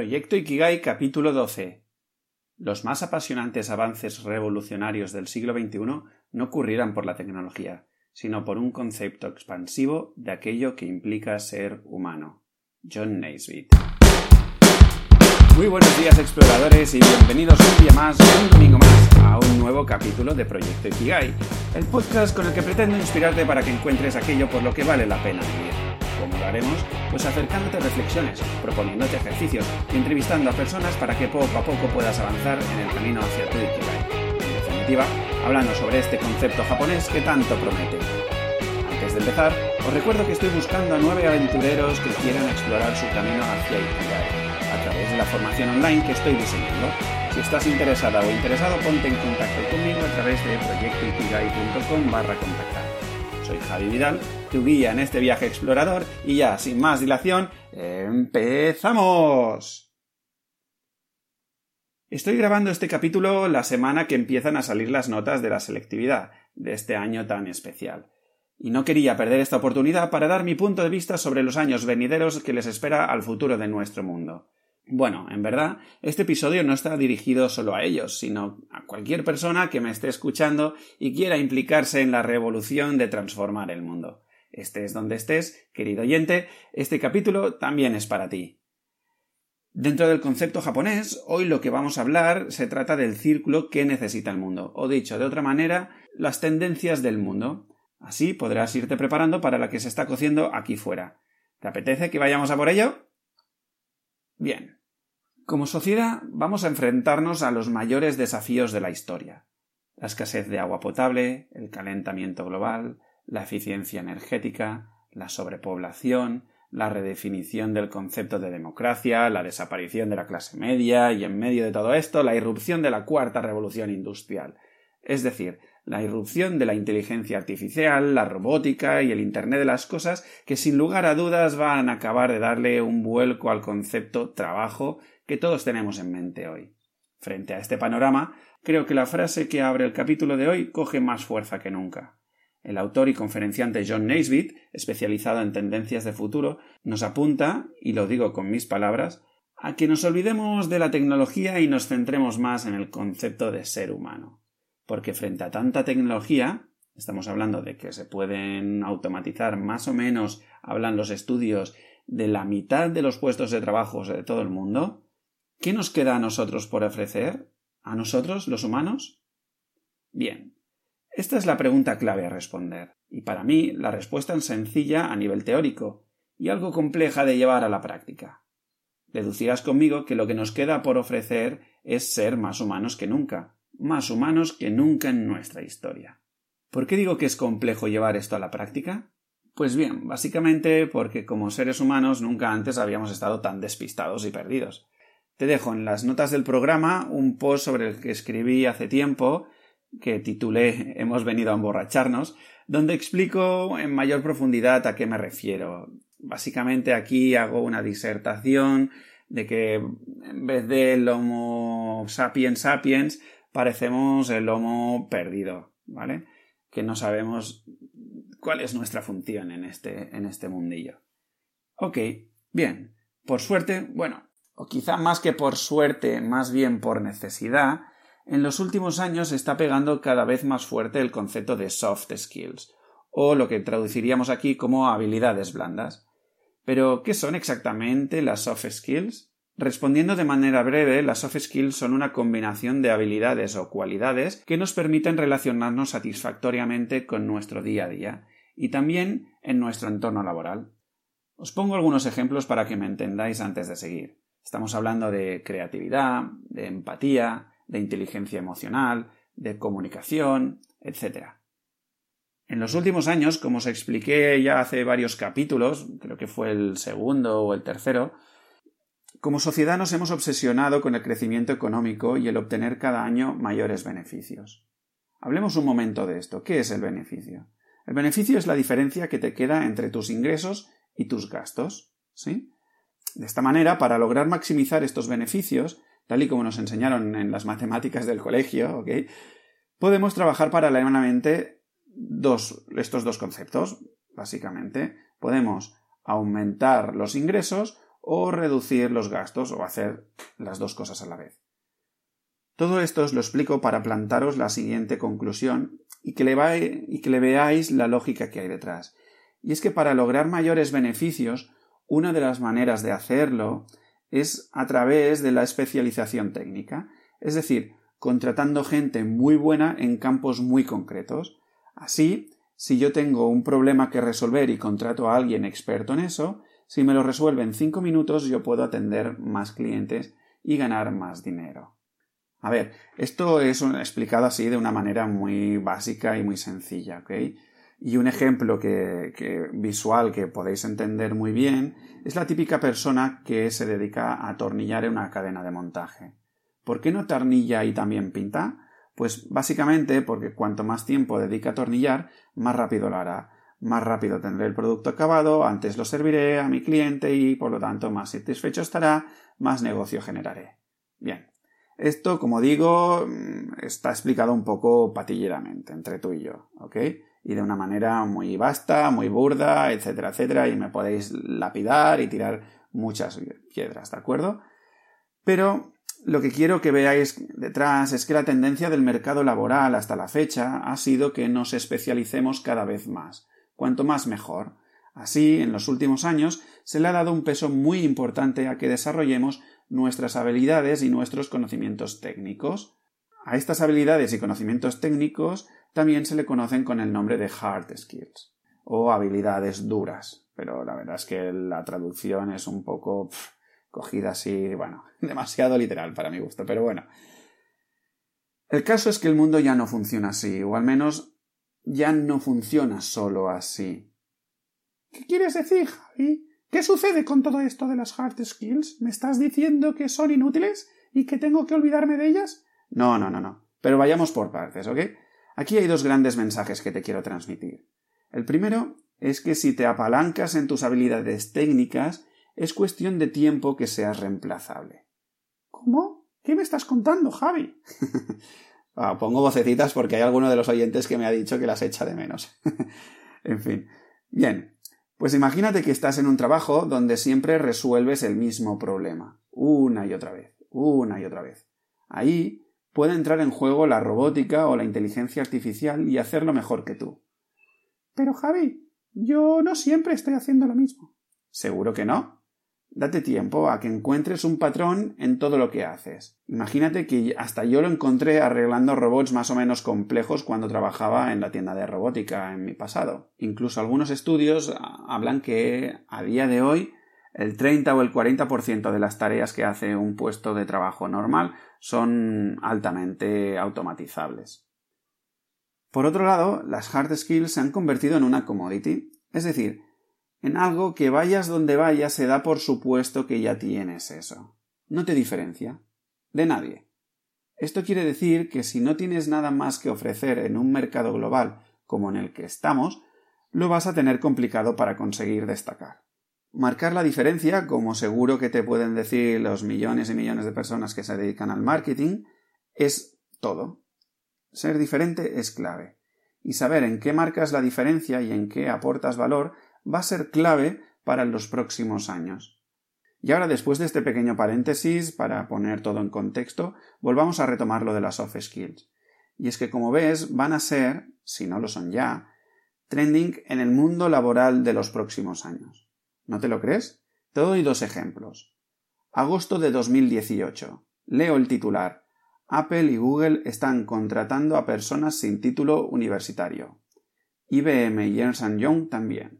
Proyecto Ikigai capítulo 12. Los más apasionantes avances revolucionarios del siglo XXI no ocurrirán por la tecnología, sino por un concepto expansivo de aquello que implica ser humano. John Naisbitt. Muy buenos días exploradores y bienvenidos un día más, un domingo más, a un nuevo capítulo de Proyecto Ikigai, el podcast con el que pretendo inspirarte para que encuentres aquello por lo que vale la pena. ¿Cómo lo haremos? Pues acercándote reflexiones, proponiéndote ejercicios y entrevistando a personas para que poco a poco puedas avanzar en el camino hacia tu Ikigai. En definitiva, hablando sobre este concepto japonés que tanto promete. Antes de empezar, os recuerdo que estoy buscando a nueve aventureros que quieran explorar su camino hacia Ikigai a través de la formación online que estoy diseñando. Si estás interesada o interesado, ponte en contacto conmigo a través de proyectoikigai.com barra contactar. Soy Javi Vidal, tu guía en este viaje explorador y ya, sin más dilación, ¡empezamos! Estoy grabando este capítulo la semana que empiezan a salir las notas de la selectividad de este año tan especial. Y no quería perder esta oportunidad para dar mi punto de vista sobre los años venideros que les espera al futuro de nuestro mundo. Bueno, en verdad, este episodio no está dirigido solo a ellos, sino a cualquier persona que me esté escuchando y quiera implicarse en la revolución de transformar el mundo. Estés donde estés, querido oyente, este capítulo también es para ti. Dentro del concepto japonés, hoy lo que vamos a hablar se trata del círculo que necesita el mundo, o dicho de otra manera, las tendencias del mundo. Así podrás irte preparando para la que se está cociendo aquí fuera. ¿Te apetece que vayamos a por ello? Bien. Como sociedad vamos a enfrentarnos a los mayores desafíos de la historia. La escasez de agua potable, el calentamiento global, la eficiencia energética, la sobrepoblación, la redefinición del concepto de democracia, la desaparición de la clase media y en medio de todo esto la irrupción de la cuarta revolución industrial, es decir, la irrupción de la inteligencia artificial, la robótica y el Internet de las cosas que sin lugar a dudas van a acabar de darle un vuelco al concepto trabajo que todos tenemos en mente hoy. Frente a este panorama, creo que la frase que abre el capítulo de hoy coge más fuerza que nunca. El autor y conferenciante John Naisbitt, especializado en tendencias de futuro, nos apunta, y lo digo con mis palabras, a que nos olvidemos de la tecnología y nos centremos más en el concepto de ser humano. Porque frente a tanta tecnología, estamos hablando de que se pueden automatizar más o menos, hablan los estudios, de la mitad de los puestos de trabajo de todo el mundo, ¿Qué nos queda a nosotros por ofrecer? ¿A nosotros, los humanos? Bien, esta es la pregunta clave a responder, y para mí la respuesta es sencilla a nivel teórico y algo compleja de llevar a la práctica. Deducirás conmigo que lo que nos queda por ofrecer es ser más humanos que nunca, más humanos que nunca en nuestra historia. ¿Por qué digo que es complejo llevar esto a la práctica? Pues bien, básicamente porque como seres humanos nunca antes habíamos estado tan despistados y perdidos. Te dejo en las notas del programa un post sobre el que escribí hace tiempo, que titulé Hemos venido a emborracharnos, donde explico en mayor profundidad a qué me refiero. Básicamente aquí hago una disertación de que en vez del Homo sapiens sapiens parecemos el Homo perdido, ¿vale? Que no sabemos cuál es nuestra función en este, en este mundillo. Ok, bien. Por suerte, bueno, o quizá más que por suerte, más bien por necesidad, en los últimos años está pegando cada vez más fuerte el concepto de soft skills, o lo que traduciríamos aquí como habilidades blandas. Pero, ¿qué son exactamente las soft skills? Respondiendo de manera breve, las soft skills son una combinación de habilidades o cualidades que nos permiten relacionarnos satisfactoriamente con nuestro día a día y también en nuestro entorno laboral. Os pongo algunos ejemplos para que me entendáis antes de seguir. Estamos hablando de creatividad, de empatía, de inteligencia emocional, de comunicación, etc. En los últimos años, como os expliqué ya hace varios capítulos, creo que fue el segundo o el tercero, como sociedad nos hemos obsesionado con el crecimiento económico y el obtener cada año mayores beneficios. Hablemos un momento de esto. ¿Qué es el beneficio? El beneficio es la diferencia que te queda entre tus ingresos y tus gastos. ¿Sí? De esta manera, para lograr maximizar estos beneficios, tal y como nos enseñaron en las matemáticas del colegio, podemos trabajar paralelamente estos dos conceptos, básicamente. Podemos aumentar los ingresos o reducir los gastos o hacer las dos cosas a la vez. Todo esto os lo explico para plantaros la siguiente conclusión y que, le y que le veáis la lógica que hay detrás. Y es que para lograr mayores beneficios, una de las maneras de hacerlo es a través de la especialización técnica, es decir, contratando gente muy buena en campos muy concretos. Así, si yo tengo un problema que resolver y contrato a alguien experto en eso, si me lo resuelve en cinco minutos yo puedo atender más clientes y ganar más dinero. A ver, esto es explicado así de una manera muy básica y muy sencilla, ¿ok? Y un ejemplo que, visual que podéis entender muy bien es la típica persona que se dedica a atornillar en una cadena de montaje. ¿Por qué no tornilla y también pinta? Pues básicamente porque cuanto más tiempo dedica a atornillar, más rápido lo hará. Más rápido tendré el producto acabado, antes lo serviré a mi cliente y por lo tanto más satisfecho estará, más negocio generaré. Bien. Esto, como digo, mm, está explicado un poco patilleramente entre tú y yo, ¿ok? y de una manera muy vasta, muy burda, etcétera, etcétera, y me podéis lapidar y tirar muchas piedras, ¿de acuerdo? Pero lo que quiero que veáis detrás es que la tendencia del mercado laboral hasta la fecha ha sido que nos especialicemos cada vez más, cuanto más mejor. Así, en los últimos años, se le ha dado un peso muy importante a que desarrollemos nuestras habilidades y nuestros conocimientos técnicos. A estas habilidades y conocimientos técnicos también se le conocen con el nombre de hard skills o habilidades duras, pero la verdad es que la traducción es un poco cogida así, bueno, demasiado literal para mi gusto, pero bueno. El caso es que el mundo ya no funciona así, o al menos ya no funciona solo así. ¿Qué quieres decir, Javi? ¿Qué sucede con todo esto de las hard skills? ¿Me estás diciendo que son inútiles y que tengo que olvidarme de ellas? No, no, no, no. Pero vayamos por partes, ¿ok? Aquí hay dos grandes mensajes que te quiero transmitir. El primero es que si te apalancas en tus habilidades técnicas, es cuestión de tiempo que seas reemplazable. ¿Cómo? ¿Qué me estás contando, Javi? Ah, pongo vocecitas porque hay alguno de los oyentes que me ha dicho que las echa de menos. en fin. Bien. Pues imagínate que estás en un trabajo donde siempre resuelves el mismo problema, una y otra vez, una y otra vez. Ahí puede entrar en juego la robótica o la inteligencia artificial y hacerlo mejor que tú. Pero Javi, yo no siempre estoy haciendo lo mismo. Seguro que no. Date tiempo a que encuentres un patrón en todo lo que haces. Imagínate que hasta yo lo encontré arreglando robots más o menos complejos cuando trabajaba en la tienda de robótica en mi pasado. Incluso algunos estudios hablan que a día de hoy el 30 o el 40% de las tareas que hace un puesto de trabajo normal son altamente automatizables. Por otro lado, las hard skills se han convertido en una commodity, es decir, en algo que vayas donde vayas se da por supuesto que ya tienes eso. No te diferencia. De nadie. Esto quiere decir que si no tienes nada más que ofrecer en un mercado global como en el que estamos, lo vas a tener complicado para conseguir destacar. Marcar la diferencia, como seguro que te pueden decir los millones y millones de personas que se dedican al marketing, es todo. Ser diferente es clave. Y saber en qué marcas la diferencia y en qué aportas valor va a ser clave para los próximos años. Y ahora, después de este pequeño paréntesis, para poner todo en contexto, volvamos a retomar lo de las soft skills. Y es que, como ves, van a ser, si no lo son ya, trending en el mundo laboral de los próximos años. ¿No te lo crees? Te doy dos ejemplos. Agosto de 2018. Leo el titular. Apple y Google están contratando a personas sin título universitario. IBM y Ernst Young también.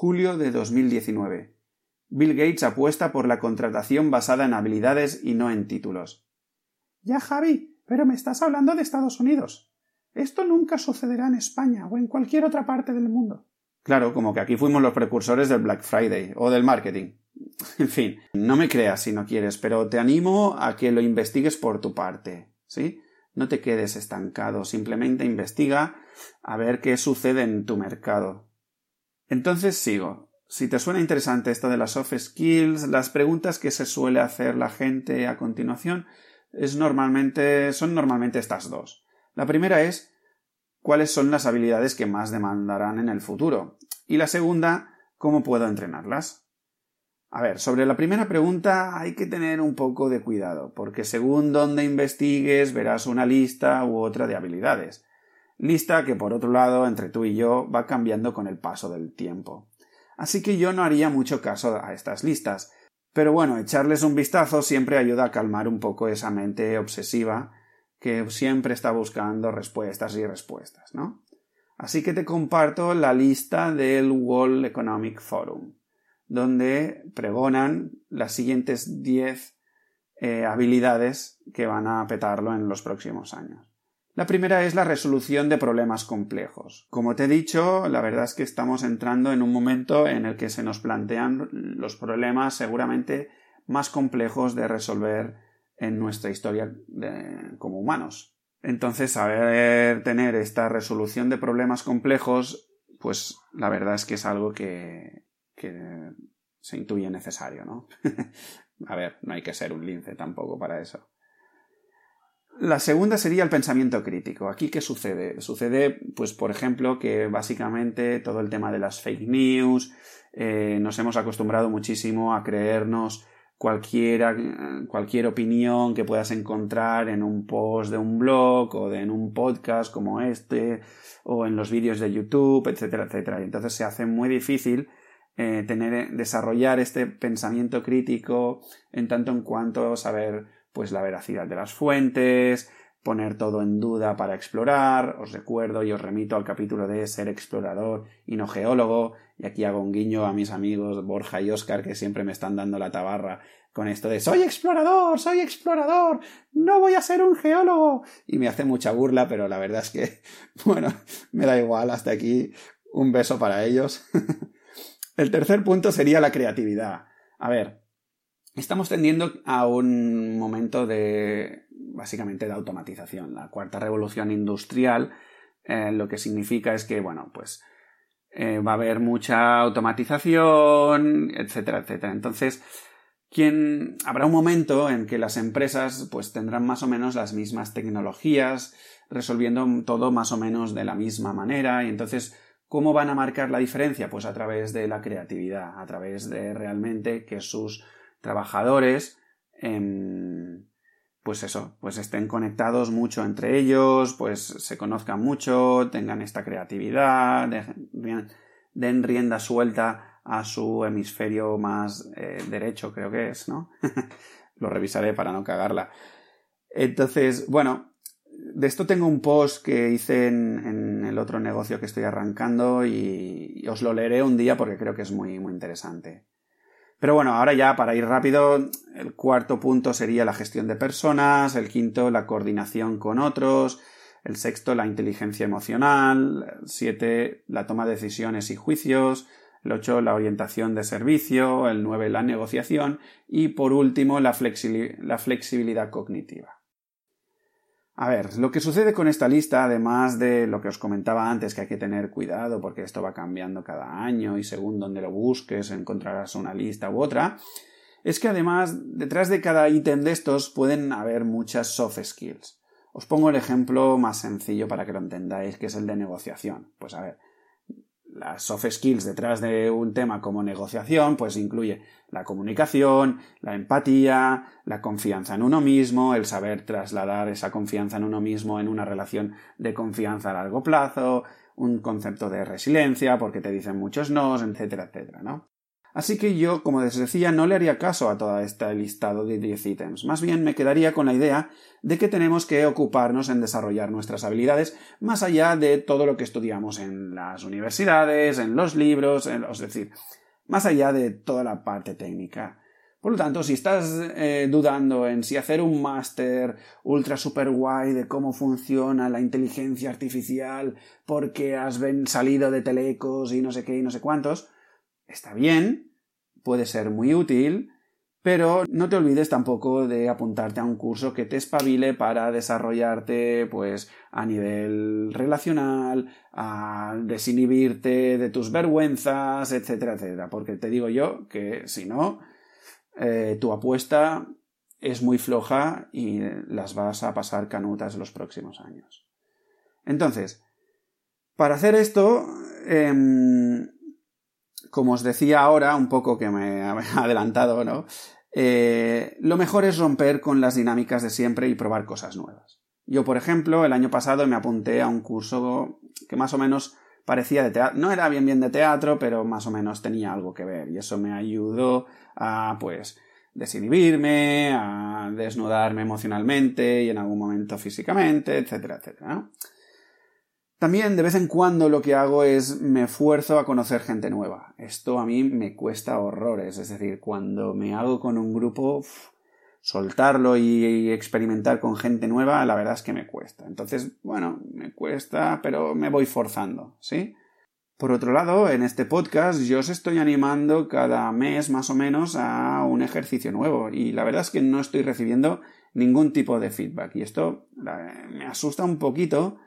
Julio de 2019. Bill Gates apuesta por la contratación basada en habilidades y no en títulos. Ya, Javi, pero me estás hablando de Estados Unidos. Esto nunca sucederá en España o en cualquier otra parte del mundo. Claro, como que aquí fuimos los precursores del Black Friday o del marketing. En fin, no me creas si no quieres, pero te animo a que lo investigues por tu parte, ¿sí? No te quedes estancado, simplemente investiga a ver qué sucede en tu mercado. Entonces sigo. Si te suena interesante esto de las soft skills, las preguntas que se suele hacer la gente a continuación es normalmente, son normalmente estas dos. La primera es cuáles son las habilidades que más demandarán en el futuro. Y la segunda, cómo puedo entrenarlas. A ver, sobre la primera pregunta hay que tener un poco de cuidado, porque según donde investigues verás una lista u otra de habilidades. Lista que, por otro lado, entre tú y yo va cambiando con el paso del tiempo. Así que yo no haría mucho caso a estas listas. Pero bueno, echarles un vistazo siempre ayuda a calmar un poco esa mente obsesiva que siempre está buscando respuestas y respuestas, ¿no? Así que te comparto la lista del World Economic Forum donde pregonan las siguientes 10 eh, habilidades que van a petarlo en los próximos años. La primera es la resolución de problemas complejos. Como te he dicho, la verdad es que estamos entrando en un momento en el que se nos plantean los problemas seguramente más complejos de resolver en nuestra historia como humanos. Entonces, saber tener esta resolución de problemas complejos, pues la verdad es que es algo que, se intuye necesario, ¿no? A ver, no hay que ser un lince tampoco para eso. La segunda sería el pensamiento crítico. ¿Aquí qué sucede? Sucede, pues, por ejemplo, que básicamente todo el tema de las fake news, eh, nos hemos acostumbrado muchísimo a creernos cualquiera, cualquier opinión que puedas encontrar en un post de un blog o de, en un podcast como este o en los vídeos de YouTube, etcétera, etcétera. Y entonces se hace muy difícil eh, tener, desarrollar este pensamiento crítico en tanto en cuanto saber pues la veracidad de las fuentes, poner todo en duda para explorar. Os recuerdo y os remito al capítulo de ser explorador y no geólogo. Y aquí hago un guiño a mis amigos Borja y Oscar que siempre me están dando la tabarra con esto de soy explorador, soy explorador, no voy a ser un geólogo. Y me hace mucha burla, pero la verdad es que, bueno, me da igual hasta aquí. Un beso para ellos. El tercer punto sería la creatividad. A ver, estamos tendiendo a un momento de, básicamente, de automatización. La cuarta revolución industrial eh, lo que significa es que, bueno, pues eh, va a haber mucha automatización, etcétera, etcétera. Entonces, ¿quién, habrá un momento en que las empresas pues tendrán más o menos las mismas tecnologías, resolviendo todo más o menos de la misma manera, y entonces ¿Cómo van a marcar la diferencia? Pues a través de la creatividad, a través de realmente que sus trabajadores, em, pues eso, pues estén conectados mucho entre ellos, pues se conozcan mucho, tengan esta creatividad, den rienda suelta a su hemisferio más eh, derecho, creo que es, ¿no? Lo revisaré para no cagarla. Entonces, bueno, de esto tengo un post que hice en, el otro negocio que estoy arrancando y, os lo leeré un día porque creo que es muy, muy interesante. Pero bueno, ahora ya para ir rápido, el cuarto punto sería la gestión de personas, el quinto la coordinación con otros, el sexto la inteligencia emocional, el siete la toma de decisiones y juicios, el ocho la orientación de servicio, el nueve la negociación y por último la flexibilidad cognitiva. A ver, lo que sucede con esta lista, además de lo que os comentaba antes, que hay que tener cuidado porque esto va cambiando cada año y según donde lo busques encontrarás una lista u otra, es que además detrás de cada ítem de estos pueden haber muchas soft skills. Os pongo el ejemplo más sencillo para que lo entendáis, que es el de negociación. Pues a ver, las soft skills detrás de un tema como negociación, pues incluye la comunicación, la empatía, la confianza en uno mismo, el saber trasladar esa confianza en uno mismo en una relación de confianza a largo plazo, un concepto de resiliencia, porque te dicen muchos nos, etcétera, etcétera, ¿no? Así que yo, como les decía, no le haría caso a todo este listado de 10 ítems. Más bien me quedaría con la idea de que tenemos que ocuparnos en desarrollar nuestras habilidades más allá de todo lo que estudiamos en las universidades, en los libros, es decir, más allá de toda la parte técnica. Por lo tanto, si estás eh, dudando en si hacer un máster ultra super guay de cómo funciona la inteligencia artificial porque has salido de telecos y no sé qué y no sé cuántos, está bien, puede ser muy útil, pero no te olvides tampoco de apuntarte a un curso que te espabile para desarrollarte, pues, a nivel relacional, a desinhibirte de tus vergüenzas, etcétera, etcétera. Porque te digo yo que si no, eh, tu apuesta es muy floja y las vas a pasar canutas los próximos años. Entonces, para hacer esto, em, como os decía ahora, un poco que me he adelantado, ¿no? Eh, lo mejor es romper con las dinámicas de siempre y probar cosas nuevas. Yo, por ejemplo, el año pasado me apunté a un curso que más o menos parecía de teatro, no era bien bien de teatro, pero más o menos tenía algo que ver y eso me ayudó a, pues, desinhibirme, a desnudarme emocionalmente y en algún momento físicamente, etcétera, etcétera. También de vez en cuando lo que hago es me esfuerzo a conocer gente nueva. Esto a mí me cuesta horrores, es decir, cuando me hago con un grupo, soltarlo y experimentar con gente nueva, la verdad es que me cuesta. Entonces, bueno, me cuesta, pero me voy forzando, ¿sí? Por otro lado, en este podcast yo os estoy animando cada mes más o menos a un ejercicio nuevo y la verdad es que no estoy recibiendo ningún tipo de feedback y esto me asusta un poquito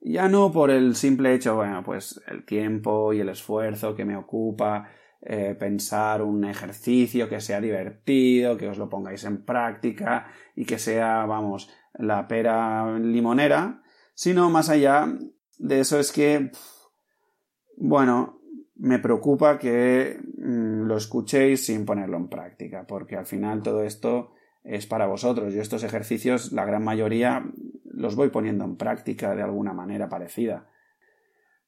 ya no por el simple hecho, bueno, pues el tiempo y el esfuerzo que me ocupa eh, pensar un ejercicio que sea divertido, que os lo pongáis en práctica y que sea, vamos, la pera limonera, sino más allá de eso es que, bueno, me preocupa que mm, lo escuchéis sin ponerlo en práctica, porque al final todo esto es para vosotros. Yo estos ejercicios, la gran mayoría, los voy poniendo en práctica de alguna manera parecida.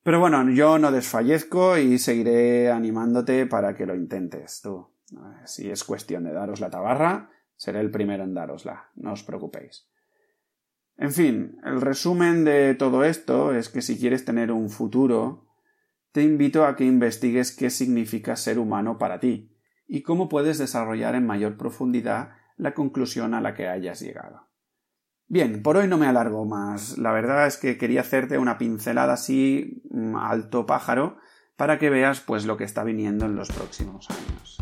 Pero bueno, yo no desfallezco y seguiré animándote para que lo intentes tú. Si es cuestión de daros la tabarra, seré el primero en darosla, no os preocupéis. En fin, el resumen de todo esto es que si quieres tener un futuro, te invito a que investigues qué significa ser humano para ti y cómo puedes desarrollar en mayor profundidad la conclusión a la que hayas llegado. Bien, por hoy no me alargo más. La verdad es que quería hacerte una pincelada así mm, alto pájaro para que veas pues lo que está viniendo en los próximos años.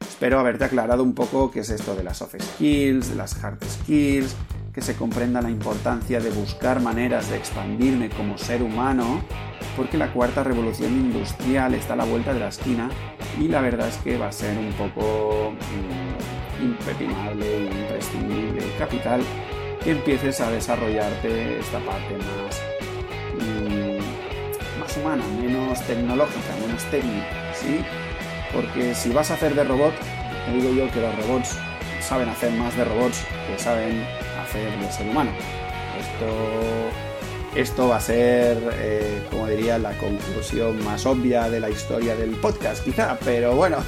Espero haberte aclarado un poco qué es esto de las soft skills, de las hard skills, que se comprenda la importancia de buscar maneras de expandirme como ser humano, porque la cuarta revolución industrial está a la vuelta de la esquina y la verdad es que va a ser un poco mm, impepinable, imprescindible, capital empieces a desarrollarte esta parte más, mm, más humana, menos tecnológica, menos técnica, ¿sí? Porque si vas a hacer de robot, te digo yo que los robots saben hacer más de robots que saben hacer de ser humano. Esto, esto va a ser, eh, como diría, la conclusión más obvia de la historia del podcast, quizá, pero bueno,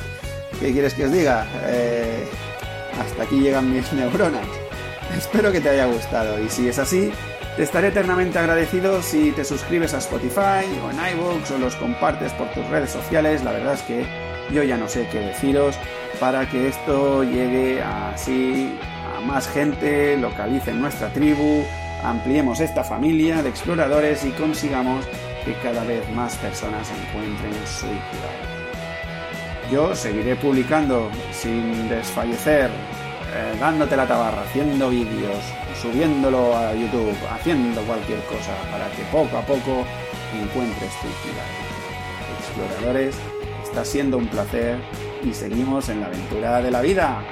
¿qué quieres que os diga? Eh, hasta aquí llegan mis neuronas. Espero que te haya gustado y si es así, te estaré eternamente agradecido si te suscribes a Spotify o en iVoox o los compartes por tus redes sociales. La verdad es que yo ya no sé qué deciros para que esto llegue así a más gente, localice nuestra tribu, ampliemos esta familia de exploradores y consigamos que cada vez más personas encuentren su equilibrio. Yo seguiré publicando sin desfallecer eh, dándote la tabarra, haciendo vídeos, subiéndolo a YouTube, haciendo cualquier cosa para que poco a poco encuentres tu equilibrio. Exploradores, está siendo un placer y seguimos en la aventura de la vida.